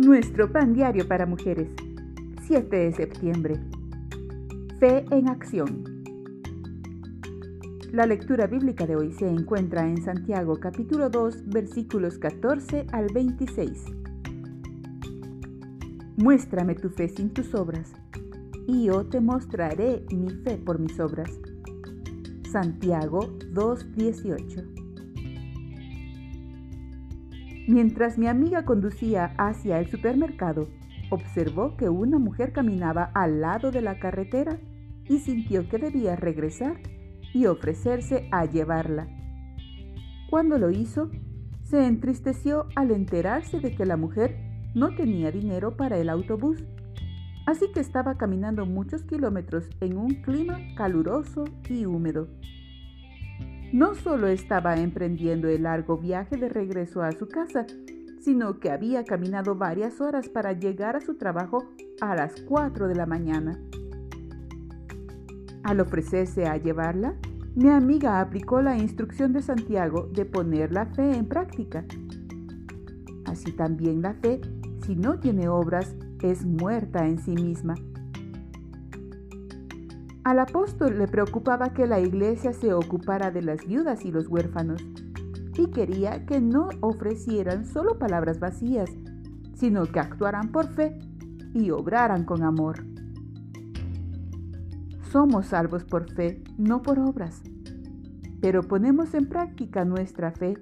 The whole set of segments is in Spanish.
Nuestro pan diario para mujeres. 7 de septiembre. Fe en acción. La lectura bíblica de hoy se encuentra en Santiago capítulo 2 versículos 14 al 26. Muéstrame tu fe sin tus obras, y yo te mostraré mi fe por mis obras. Santiago 2.18 Mientras mi amiga conducía hacia el supermercado, observó que una mujer caminaba al lado de la carretera y sintió que debía regresar y ofrecerse a llevarla. Cuando lo hizo, se entristeció al enterarse de que la mujer no tenía dinero para el autobús, así que estaba caminando muchos kilómetros en un clima caluroso y húmedo. No solo estaba emprendiendo el largo viaje de regreso a su casa, sino que había caminado varias horas para llegar a su trabajo a las 4 de la mañana. Al ofrecerse a llevarla, mi amiga aplicó la instrucción de Santiago de poner la fe en práctica. Así también la fe, si no tiene obras, es muerta en sí misma. Al apóstol le preocupaba que la iglesia se ocupara de las viudas y los huérfanos y quería que no ofrecieran solo palabras vacías, sino que actuaran por fe y obraran con amor. Somos salvos por fe, no por obras, pero ponemos en práctica nuestra fe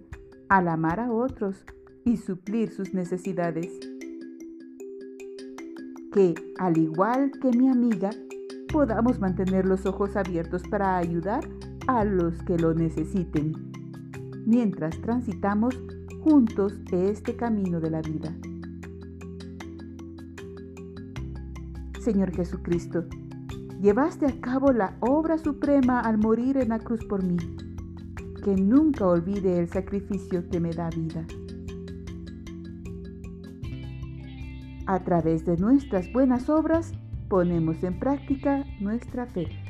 al amar a otros y suplir sus necesidades. Que, al igual que mi amiga, podamos mantener los ojos abiertos para ayudar a los que lo necesiten, mientras transitamos juntos este camino de la vida. Señor Jesucristo, llevaste a cabo la obra suprema al morir en la cruz por mí. Que nunca olvide el sacrificio que me da vida. A través de nuestras buenas obras, ponemos en práctica nuestra fe.